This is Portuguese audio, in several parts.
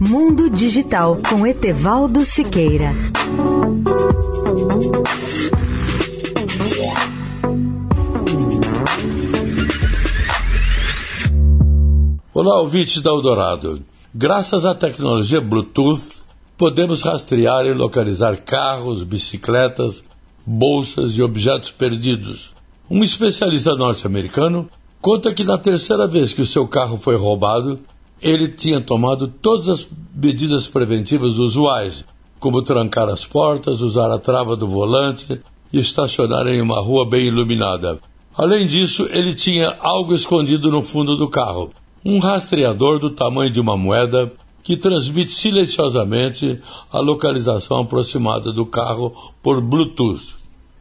Mundo Digital com Etevaldo Siqueira. Olá, ouvintes da Eldorado. Graças à tecnologia Bluetooth, podemos rastrear e localizar carros, bicicletas, bolsas e objetos perdidos. Um especialista norte-americano conta que na terceira vez que o seu carro foi roubado, ele tinha tomado todas as medidas preventivas usuais, como trancar as portas, usar a trava do volante e estacionar em uma rua bem iluminada. Além disso, ele tinha algo escondido no fundo do carro, um rastreador do tamanho de uma moeda que transmite silenciosamente a localização aproximada do carro por Bluetooth.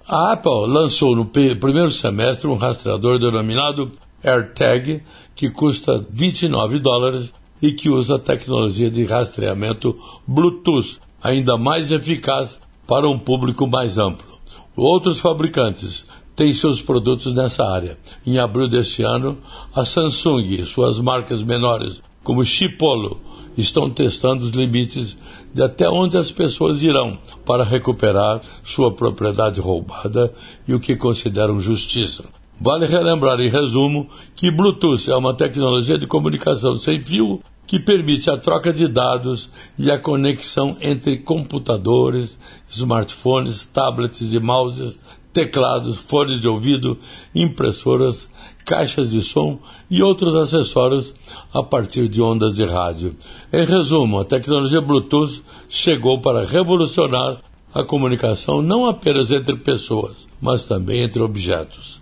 A Apple lançou no primeiro semestre um rastreador denominado AirTag, que custa 29 dólares e que usa tecnologia de rastreamento Bluetooth, ainda mais eficaz para um público mais amplo. Outros fabricantes tem seus produtos nessa área. Em abril deste ano, a Samsung e suas marcas menores, como Chipolo, estão testando os limites de até onde as pessoas irão para recuperar sua propriedade roubada e o que consideram justiça. Vale relembrar, em resumo, que Bluetooth é uma tecnologia de comunicação sem fio que permite a troca de dados e a conexão entre computadores, smartphones, tablets e mouses teclados, fones de ouvido, impressoras, caixas de som e outros acessórios a partir de ondas de rádio. Em resumo, a tecnologia Bluetooth chegou para revolucionar a comunicação não apenas entre pessoas, mas também entre objetos.